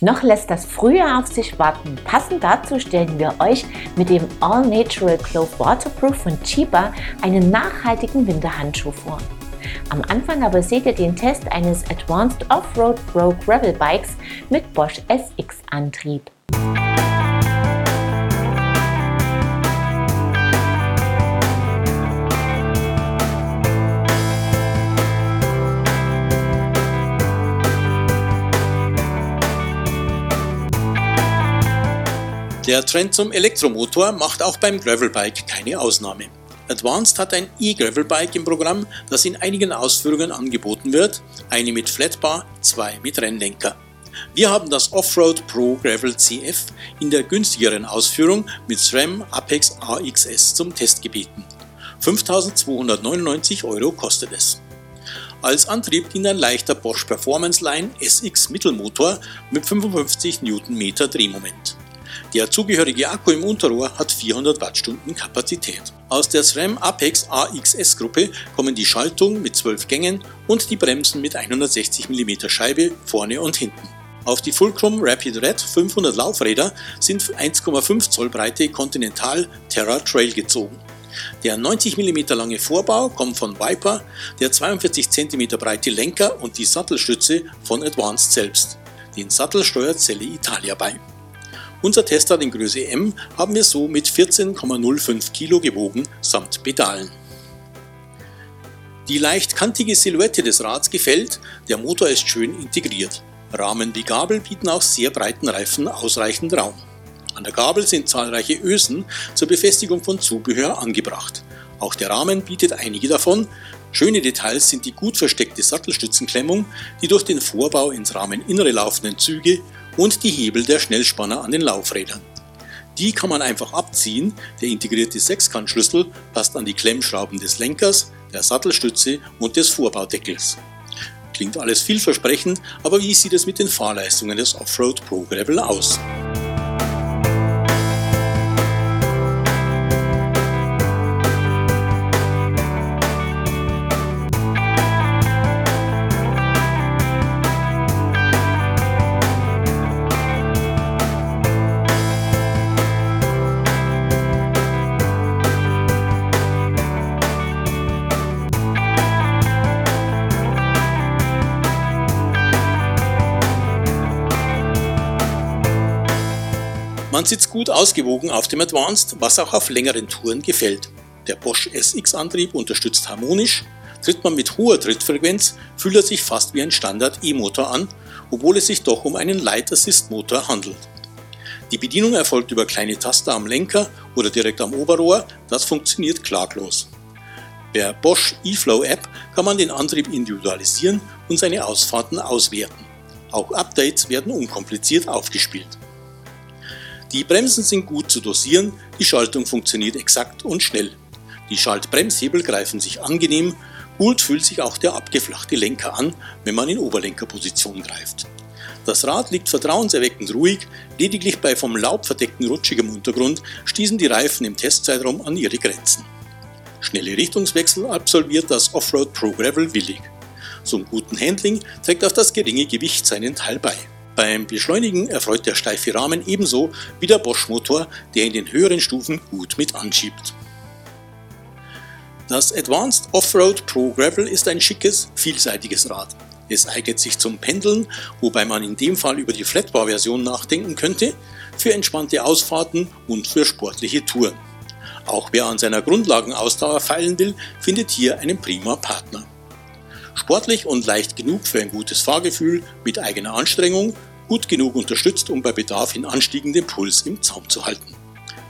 Noch lässt das Frühjahr auf sich warten. Passend dazu stellen wir euch mit dem All Natural Clove Waterproof von Chiba einen nachhaltigen Winterhandschuh vor. Am Anfang aber seht ihr den Test eines Advanced Off-Road Pro Gravel Bikes mit Bosch SX Antrieb. Der Trend zum Elektromotor macht auch beim Gravelbike keine Ausnahme. Advanced hat ein E-Gravelbike im Programm, das in einigen Ausführungen angeboten wird, eine mit Flatbar, zwei mit Rennlenker. Wir haben das Offroad Pro Gravel CF in der günstigeren Ausführung mit SRAM Apex AXS zum Test gebeten. 5299 Euro kostet es. Als Antrieb dient ein leichter Bosch Performance Line SX Mittelmotor mit 55 Newtonmeter Drehmoment. Der zugehörige Akku im Unterrohr hat 400 Wattstunden Kapazität. Aus der SRAM Apex AXS Gruppe kommen die Schaltung mit 12 Gängen und die Bremsen mit 160 mm Scheibe vorne und hinten. Auf die Fulcrum Rapid Red 500 Laufräder sind 1,5 Zoll breite Continental Terra Trail gezogen. Der 90 mm lange Vorbau kommt von Viper, der 42 cm breite Lenker und die Sattelstütze von Advanced selbst. Den Sattel steuert Celle Italia bei. Unser Tester in Größe M haben wir so mit 14,05 Kilo gewogen samt Pedalen. Die leicht kantige Silhouette des Rads gefällt, der Motor ist schön integriert. Rahmen wie Gabel bieten auch sehr breiten Reifen ausreichend Raum. An der Gabel sind zahlreiche Ösen zur Befestigung von Zubehör angebracht. Auch der Rahmen bietet einige davon. Schöne Details sind die gut versteckte Sattelstützenklemmung, die durch den Vorbau ins Rahmeninnere laufenden Züge und die Hebel der Schnellspanner an den Laufrädern. Die kann man einfach abziehen, der integrierte Sechskantschlüssel passt an die Klemmschrauben des Lenkers, der Sattelstütze und des Vorbaudeckels. Klingt alles vielversprechend, aber wie sieht es mit den Fahrleistungen des Offroad Pro Gravel aus? Man sitzt gut ausgewogen auf dem Advanced, was auch auf längeren Touren gefällt. Der Bosch SX-Antrieb unterstützt harmonisch, tritt man mit hoher Trittfrequenz, fühlt er sich fast wie ein Standard E-Motor an, obwohl es sich doch um einen Light Assist Motor handelt. Die Bedienung erfolgt über kleine Taster am Lenker oder direkt am Oberrohr, das funktioniert klaglos. Per Bosch eFlow App kann man den Antrieb individualisieren und seine Ausfahrten auswerten. Auch Updates werden unkompliziert aufgespielt. Die Bremsen sind gut zu dosieren, die Schaltung funktioniert exakt und schnell. Die Schaltbremshebel greifen sich angenehm, gut fühlt sich auch der abgeflachte Lenker an, wenn man in Oberlenkerposition greift. Das Rad liegt vertrauenserweckend ruhig, lediglich bei vom Laub verdeckten rutschigem Untergrund stießen die Reifen im Testzeitraum an ihre Grenzen. Schnelle Richtungswechsel absolviert das Offroad Pro Gravel willig. Zum guten Handling trägt auch das geringe Gewicht seinen Teil bei. Beim Beschleunigen erfreut der steife Rahmen ebenso wie der Bosch-Motor, der in den höheren Stufen gut mit anschiebt. Das Advanced Offroad Pro Gravel ist ein schickes, vielseitiges Rad. Es eignet sich zum Pendeln, wobei man in dem Fall über die Flatbar-Version nachdenken könnte, für entspannte Ausfahrten und für sportliche Touren. Auch wer an seiner Grundlagenausdauer feilen will, findet hier einen prima Partner. Sportlich und leicht genug für ein gutes Fahrgefühl mit eigener Anstrengung, gut genug unterstützt, um bei Bedarf in anstiegendem Puls im Zaum zu halten.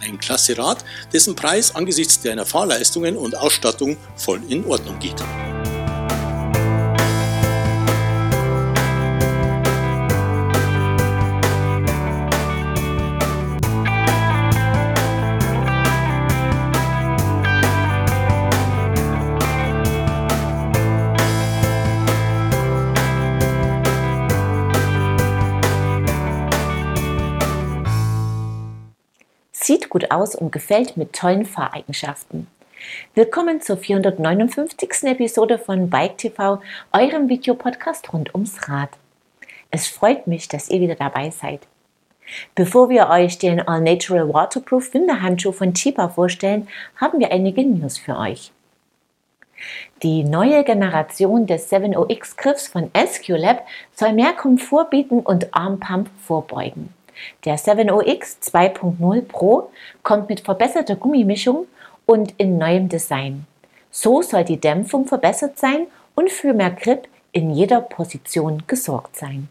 Ein klasse Rad, dessen Preis angesichts deiner Fahrleistungen und Ausstattung voll in Ordnung geht. Gut aus und gefällt mit tollen Fahreigenschaften. Willkommen zur 459. Episode von Bike TV, eurem Videopodcast rund ums Rad. Es freut mich, dass ihr wieder dabei seid. Bevor wir euch den All Natural Waterproof Winterhandschuh von Chiba vorstellen, haben wir einige News für euch. Die neue Generation des 7OX Griffs von SQLab soll mehr Komfort bieten und Armpump vorbeugen. Der 7OX 2.0 Pro kommt mit verbesserter Gummimischung und in neuem Design. So soll die Dämpfung verbessert sein und für mehr Grip in jeder Position gesorgt sein.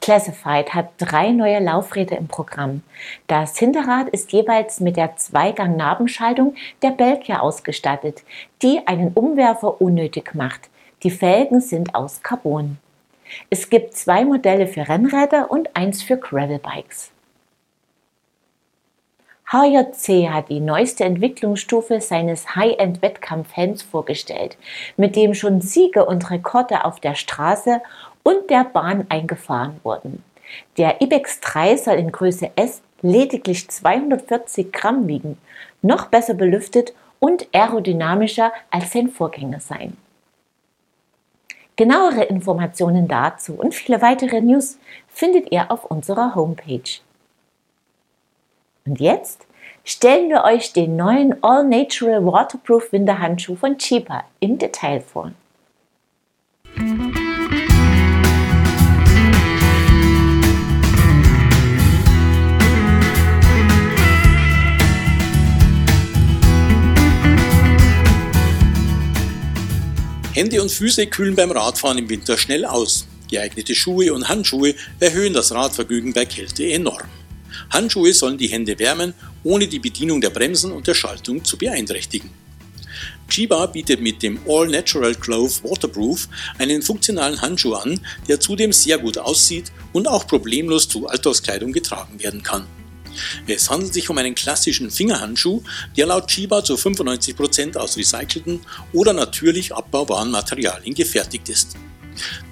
Classified hat drei neue Laufräder im Programm. Das Hinterrad ist jeweils mit der Zweigang-Nabenschaltung der Belgier ausgestattet, die einen Umwerfer unnötig macht. Die Felgen sind aus Carbon. Es gibt zwei Modelle für Rennräder und eins für Gravelbikes. HJC hat die neueste Entwicklungsstufe seines High-End-Wettkampfhelms vorgestellt, mit dem schon Siege und Rekorde auf der Straße und der Bahn eingefahren wurden. Der IBEX 3 soll in Größe S lediglich 240 Gramm wiegen, noch besser belüftet und aerodynamischer als sein Vorgänger sein. Genauere Informationen dazu und viele weitere News findet ihr auf unserer Homepage. Und jetzt stellen wir euch den neuen All Natural Waterproof Winterhandschuh von Cheaper im Detail vor. Hände und Füße kühlen beim Radfahren im Winter schnell aus. Geeignete Schuhe und Handschuhe erhöhen das Radvergnügen bei Kälte enorm. Handschuhe sollen die Hände wärmen, ohne die Bedienung der Bremsen und der Schaltung zu beeinträchtigen. Chiba bietet mit dem All Natural Glove Waterproof einen funktionalen Handschuh an, der zudem sehr gut aussieht und auch problemlos zu Alltagskleidung getragen werden kann. Es handelt sich um einen klassischen Fingerhandschuh, der laut Chiba zu 95% aus recycelten oder natürlich abbaubaren Materialien gefertigt ist.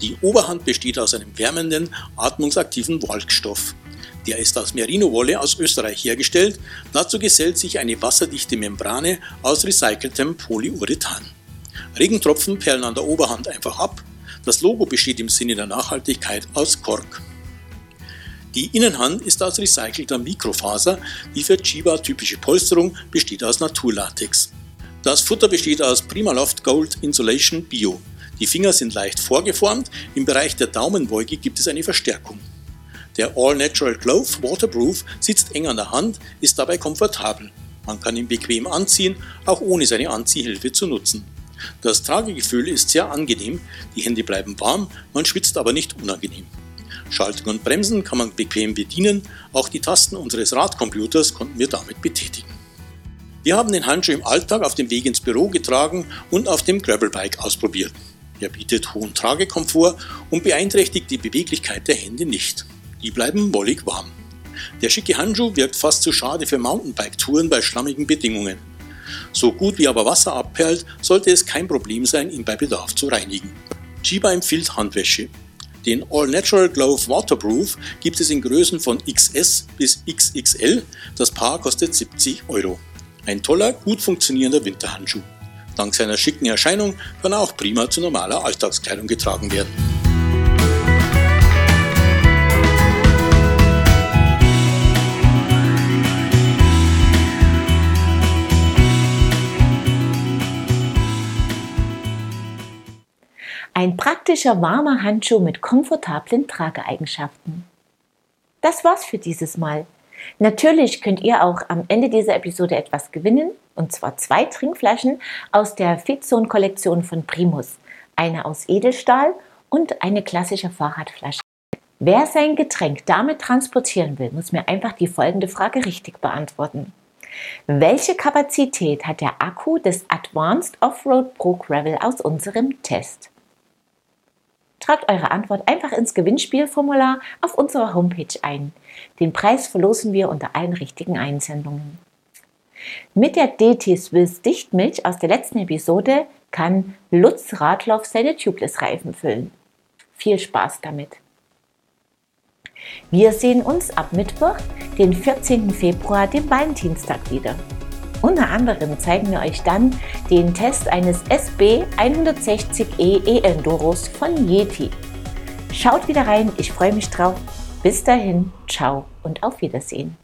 Die Oberhand besteht aus einem wärmenden, atmungsaktiven Walkstoff. Der ist aus Merino-Wolle aus Österreich hergestellt. Dazu gesellt sich eine wasserdichte Membrane aus recyceltem Polyurethan. Regentropfen perlen an der Oberhand einfach ab. Das Logo besteht im Sinne der Nachhaltigkeit aus Kork. Die Innenhand ist aus recycelter Mikrofaser, die für Chiba typische Polsterung besteht aus Naturlatex. Das Futter besteht aus Primaloft Gold Insulation Bio. Die Finger sind leicht vorgeformt, im Bereich der Daumenbeuge gibt es eine Verstärkung. Der All Natural Glove Waterproof sitzt eng an der Hand, ist dabei komfortabel. Man kann ihn bequem anziehen, auch ohne seine Anziehhilfe zu nutzen. Das Tragegefühl ist sehr angenehm, die Hände bleiben warm, man schwitzt aber nicht unangenehm. Schaltung und Bremsen kann man bequem bedienen, auch die Tasten unseres Radcomputers konnten wir damit betätigen. Wir haben den Handschuh im Alltag auf dem Weg ins Büro getragen und auf dem Gravelbike ausprobiert. Er bietet hohen Tragekomfort und beeinträchtigt die Beweglichkeit der Hände nicht. Die bleiben wollig warm. Der schicke Handschuh wirkt fast zu schade für Mountainbike-Touren bei schlammigen Bedingungen. So gut wie aber Wasser abperlt, sollte es kein Problem sein, ihn bei Bedarf zu reinigen. Chiba empfiehlt Handwäsche. Den All Natural Glove Waterproof gibt es in Größen von XS bis XXL. Das Paar kostet 70 Euro. Ein toller, gut funktionierender Winterhandschuh. Dank seiner schicken Erscheinung kann er auch prima zu normaler Alltagskleidung getragen werden. Praktischer warmer Handschuh mit komfortablen Trageeigenschaften. Das war's für dieses Mal. Natürlich könnt ihr auch am Ende dieser Episode etwas gewinnen, und zwar zwei Trinkflaschen aus der Fitzone Kollektion von Primus, eine aus Edelstahl und eine klassische Fahrradflasche. Wer sein Getränk damit transportieren will, muss mir einfach die folgende Frage richtig beantworten. Welche Kapazität hat der Akku des Advanced Offroad Pro Gravel aus unserem Test? Tragt eure Antwort einfach ins Gewinnspielformular auf unserer Homepage ein. Den Preis verlosen wir unter allen richtigen Einsendungen. Mit der DT Swiss Dichtmilch aus der letzten Episode kann Lutz Radloff seine Tubeless-Reifen füllen. Viel Spaß damit! Wir sehen uns ab Mittwoch, den 14. Februar, dem Valentinstag wieder. Unter anderem zeigen wir euch dann den Test eines SB 160E E-Enduros von Yeti. Schaut wieder rein, ich freue mich drauf. Bis dahin, ciao und auf Wiedersehen.